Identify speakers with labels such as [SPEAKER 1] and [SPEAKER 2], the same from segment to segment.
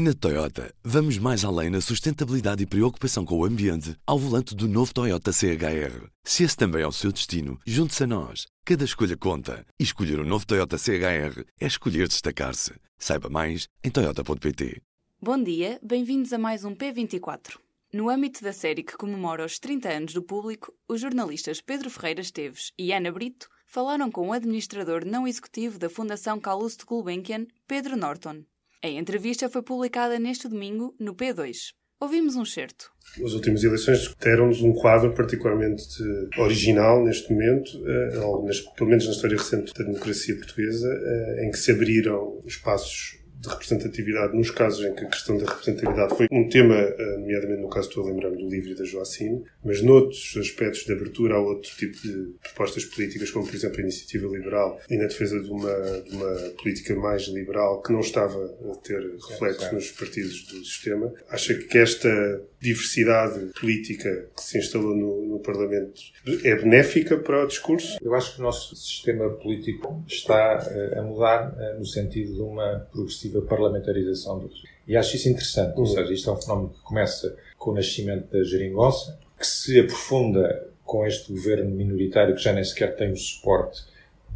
[SPEAKER 1] Na Toyota, vamos mais além na sustentabilidade e preocupação com o ambiente ao volante do novo Toyota CHR. Se esse também é o seu destino, junte-se a nós. Cada escolha conta. E escolher o um novo Toyota CHR é escolher destacar-se. Saiba mais em Toyota.pt.
[SPEAKER 2] Bom dia, bem-vindos a mais um P24. No âmbito da série que comemora os 30 anos do público, os jornalistas Pedro Ferreira Esteves e Ana Brito falaram com o administrador não executivo da Fundação Calouste Gulbenkian, Pedro Norton. A entrevista foi publicada neste domingo no P2. Ouvimos um certo.
[SPEAKER 3] As últimas eleições deram-nos um quadro particularmente original neste momento, eh, pelo menos na história recente da democracia portuguesa, eh, em que se abriram espaços de representatividade nos casos em que a questão da representatividade foi um tema, eh, nomeadamente no caso estou a lembrar-me do livro da Joacine, mas noutros aspectos de abertura a outro tipo de propostas políticas, como por exemplo a iniciativa liberal e na defesa de uma, de uma política mais liberal que não estava a ter reflexos nos partidos do sistema, acha que esta diversidade política que se instalou no, no Parlamento é benéfica para o discurso?
[SPEAKER 4] Eu acho que o nosso sistema político está eh, a mudar eh, no sentido de uma progressiva parlamentarização do E acho isso interessante, uhum. ou seja, isto é um fenómeno que começa com o nascimento da geringonça, que se aprofunda com este governo minoritário que já nem sequer tem o suporte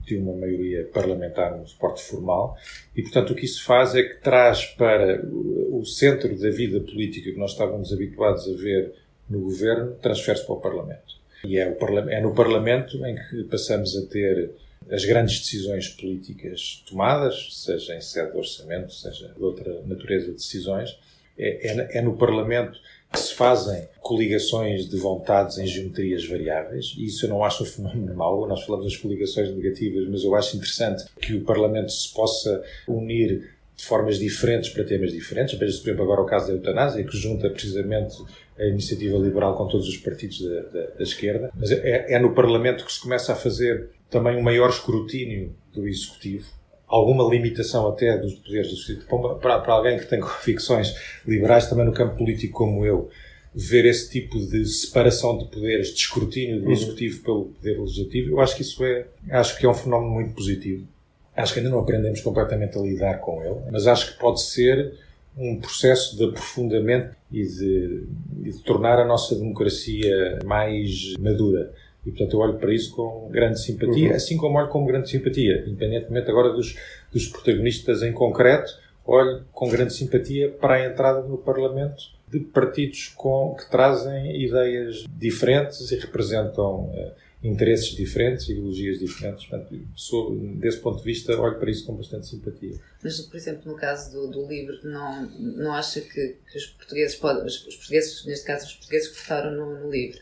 [SPEAKER 4] de uma maioria parlamentar, um suporte formal, e portanto o que isso faz é que traz para o centro da vida política que nós estávamos habituados a ver no governo, transfere-se para o Parlamento. E é, o, é no Parlamento em que passamos a ter as grandes decisões políticas tomadas, seja em sede de orçamento, seja de outra natureza de decisões, é, é, é no Parlamento que se fazem coligações de vontades em geometrias variáveis, e isso eu não acho um fenómeno mau. Nós falamos das coligações negativas, mas eu acho interessante que o Parlamento se possa unir de formas diferentes para temas diferentes. Veja-se, por exemplo, agora o caso da eutanásia, que junta precisamente a iniciativa liberal com todos os partidos da, da, da esquerda. Mas é, é no Parlamento que se começa a fazer também um maior escrutínio do Executivo alguma limitação até dos poderes do Executivo. Para, para alguém que tem convicções liberais também no campo político como eu, ver esse tipo de separação de poderes, de escrutínio do uhum. Executivo pelo Poder Legislativo, eu acho que isso é, acho que é um fenómeno muito positivo. Acho que ainda não aprendemos completamente a lidar com ele, mas acho que pode ser um processo de aprofundamento e de, e de tornar a nossa democracia mais madura. E, portanto, eu olho para isso com grande simpatia, uhum. assim como olho com grande simpatia, independentemente agora dos, dos protagonistas em concreto, olho com grande simpatia para a entrada no Parlamento de partidos com, que trazem ideias diferentes e representam uh, interesses diferentes, ideologias diferentes. Portanto, sou, desse ponto de vista, olho para isso com bastante simpatia.
[SPEAKER 5] Mas, por exemplo, no caso do, do livro, não, não acha que, que os portugueses podem, os, os, portugueses, neste caso, os portugueses que votaram no, no livro,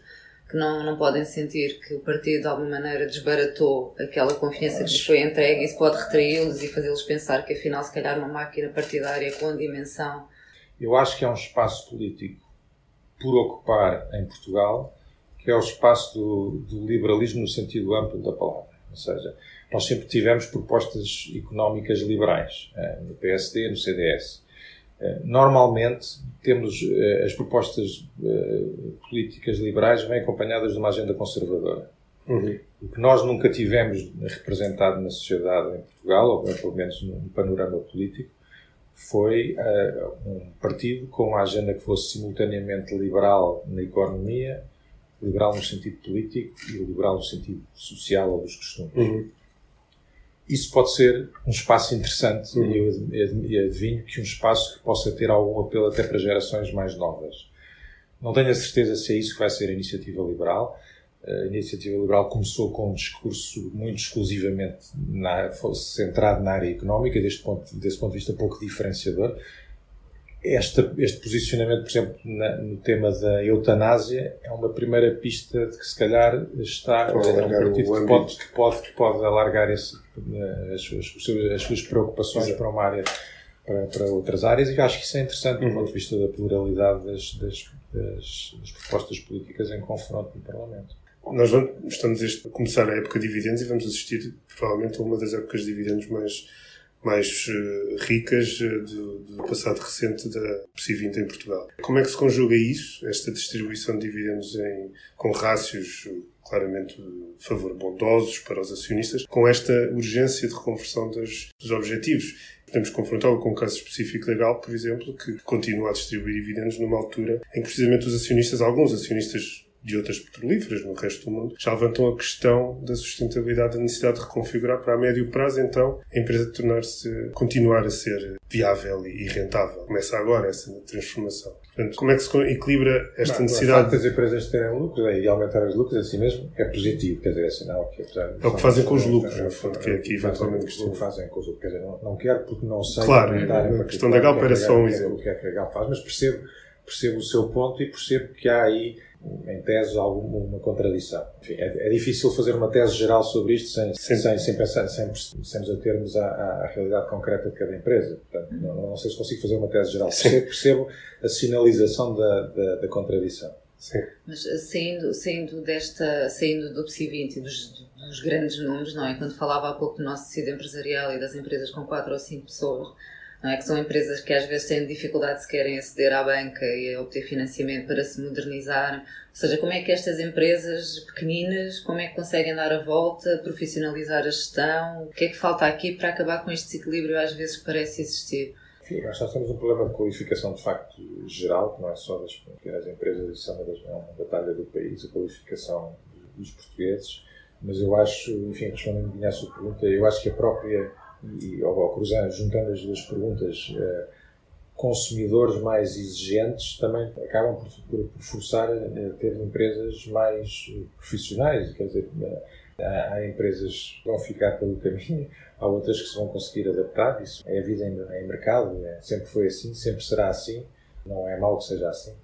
[SPEAKER 5] que não, não podem sentir que o partido de alguma maneira desbaratou aquela confiança que lhes foi entregue isso pode retraí-los e fazê-los pensar que afinal se calhar uma máquina partidária com dimensão.
[SPEAKER 4] Eu acho que há um espaço político por ocupar em Portugal que é o espaço do, do liberalismo no sentido amplo da palavra. Ou seja, nós sempre tivemos propostas económicas liberais, eh, no PSD, no CDS. Eh, normalmente, temos uh, as propostas uh, políticas liberais vêm acompanhadas de uma agenda conservadora. Uhum. O que nós nunca tivemos representado na sociedade em Portugal, ou pelo menos no panorama político, foi uh, um partido com uma agenda que fosse simultaneamente liberal na economia, liberal no sentido político e liberal no sentido social ou dos costumes. Uhum isso pode ser um espaço interessante uhum. e eu adivinho que um espaço que possa ter algum apelo até para gerações mais novas. Não tenho a certeza se é isso que vai ser a iniciativa liberal. A iniciativa liberal começou com um discurso muito exclusivamente na, centrado na área económica, deste ponto, desse ponto de vista pouco diferenciador este, este posicionamento, por exemplo, na, no tema da eutanásia, é uma primeira pista de que se calhar está
[SPEAKER 3] pode é um partido
[SPEAKER 4] que pode, que, pode, que pode alargar esse, eh, as, suas, as suas preocupações Exato. para uma área para, para, outras áreas e acho que isso é interessante uhum. do ponto de vista da pluralidade das, das, das, das propostas políticas em confronto no Parlamento.
[SPEAKER 3] Nós vamos, estamos a começar a época de dividendos e vamos assistir provavelmente a uma das épocas de dividendos mais mais uh, ricas uh, do, do, passado recente da PSI-20 em Portugal. Como é que se conjuga isso, esta distribuição de dividendos em, com rácios claramente de favor bondosos para os acionistas, com esta urgência de reconversão dos, objetivos? Podemos confrontá-lo com um caso específico da Galp, por exemplo, que continua a distribuir dividendos numa altura em que precisamente os acionistas, alguns acionistas de outras petrolíferas no resto do mundo, já levantam a questão da sustentabilidade, da necessidade de reconfigurar para a médio prazo, então, a empresa tornar-se, continuar a ser viável e rentável. Começa agora essa transformação. Portanto, como é que se equilibra esta
[SPEAKER 4] não,
[SPEAKER 3] necessidade?
[SPEAKER 4] O facto das empresas terem lucros e aumentar os lucros assim mesmo é positivo, quer dizer, é sinal que... Apesar,
[SPEAKER 3] é o que fazem com os lucros, no fundo, que é aqui eventualmente
[SPEAKER 4] questão. O que fazem com os lucros, quer dizer, não, não quero porque não sei...
[SPEAKER 3] Claro, a questão da Galp era só um exemplo.
[SPEAKER 4] O que é que a Galp faz, mas percebo, percebo o seu ponto e percebo que há aí em tese, alguma contradição. Enfim, é, é, difícil fazer uma tese geral sobre isto sem, sem, sem, pensar, sem, sem nos atermos à, à, realidade concreta de cada empresa. Portanto, não, não, sei se consigo fazer uma tese geral. Percebo, percebo a sinalização da, da, da contradição.
[SPEAKER 3] Sim.
[SPEAKER 5] Mas eh, saindo, saindo, desta, saindo do PSI 20 e dos, dos grandes números, não é? Quando falava há pouco do nosso tecido empresarial e das empresas com 4 ou 5 pessoas, não é? que são empresas que às vezes têm dificuldade se querem aceder à banca e obter financiamento para se modernizar. Ou seja, como é que estas empresas pequeninas, como é que conseguem dar a volta, profissionalizar a gestão? O que é que falta aqui para acabar com este desequilíbrio às vezes que parece existir?
[SPEAKER 4] Sim, nós temos um problema de qualificação de facto geral, que não é só das pequenas empresas, isso é uma, das, uma batalha do país, a qualificação dos portugueses. Mas eu acho, enfim, respondendo a sua pergunta, eu acho que a própria e ao, ao cruzar, juntando as duas perguntas, eh, consumidores mais exigentes também acabam por, por, por forçar a ter empresas mais profissionais. Quer dizer, eh, há, há, empresas que vão ficar pelo caminho, há outras que se vão conseguir adaptar. Isso é a vida em, em mercado, é, sempre foi assim, sempre será assim. Não é mau que seja assim.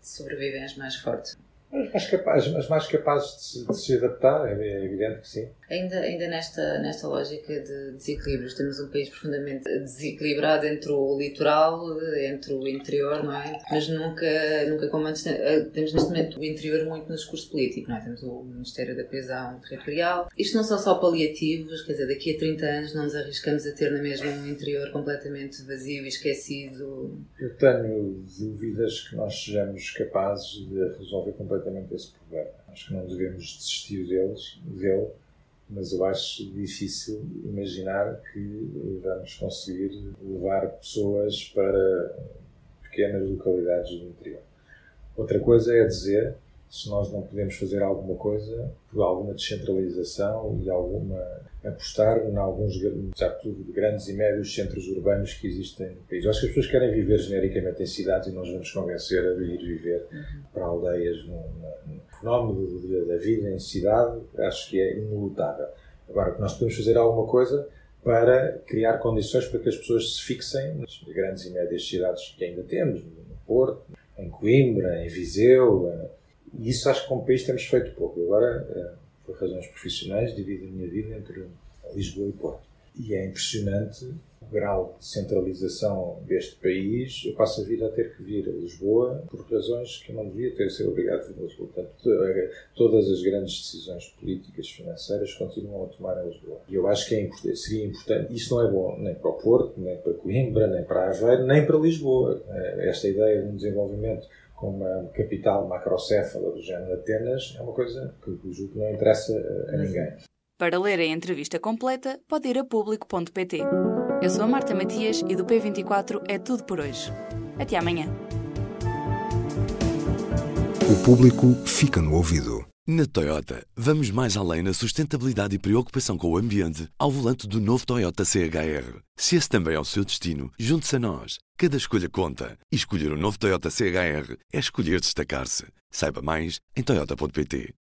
[SPEAKER 5] Sobrevivem as mais fortes.
[SPEAKER 4] As mais capazes, as mais capazes de, se, de se adaptar, é, é evidente que sim.
[SPEAKER 5] Ainda, ainda nesta, nesta lógica de desequilíbrios, temos um país profundamente desequilibrado entre o litoral, entre o interior, não é? Mas nunca, nunca como antes, eh, temos neste momento o interior muito no discurso político, não é? Temos o Ministério da Coesão Territorial. Isto não são só paliativos, quer dizer, daqui a 30 anos não nos arriscamos a ter na mesma um interior completamente vazio e esquecido.
[SPEAKER 4] Eu tenho dúvidas que nós sejamos capazes de resolver completamente esse problema. Acho que não devemos desistir deles, dele mas eu acho difícil imaginar que vamos conseguir levar pessoas para pequenas localidades do interior. Outra coisa é dizer se nós não podemos fazer alguma coisa por alguma descentralização e alguma apostar em alguns, tudo, grandes e médios centros urbanos que existem no país. Eu acho que as pessoas querem viver genericamente em cidades e nós vamos convencer a ir viver uhum. para aldeias. No, no, fenómeno da vida em cidade, acho que é inelutável. Agora, nós podemos fazer alguma coisa para criar condições para que as pessoas se fixem nas grandes e médias cidades que ainda temos, no Porto, em Coimbra, em Viseu, eh, e isso acho que como país temos feito pouco. Agora, eh, por razões profissionais, divido a minha vida entre Lisboa e Porto. E é impressionante grau de centralização deste país. Eu passo a vida a ter que vir a Lisboa por razões que eu não devia ter ser obrigado a vir a Lisboa. Portanto, eh, todas as grandes decisões políticas, financeiras, continuam a tomar em Lisboa. E eu acho que é importante, seria importante. Isto não é bom nem para o Porto, nem para Coimbra, nem para Aveiro, nem para Lisboa. Esta ideia de um desenvolvimento com uma capital macrocéfala do género Atenas é uma coisa que julgo que não interessa a ninguém.
[SPEAKER 2] Para ler a entrevista completa, pode ir a público.pt. Eu sou a Marta Matias e do P24 é tudo por hoje. Até amanhã.
[SPEAKER 1] O público fica no ouvido. Na Toyota, vamos mais além na sustentabilidade e preocupação com o ambiente ao volante do novo Toyota CHR. Se esse também é o seu destino, junte-se a nós. Cada escolha conta. E escolher o um novo Toyota CHR é escolher destacar-se. Saiba mais em Toyota.pt.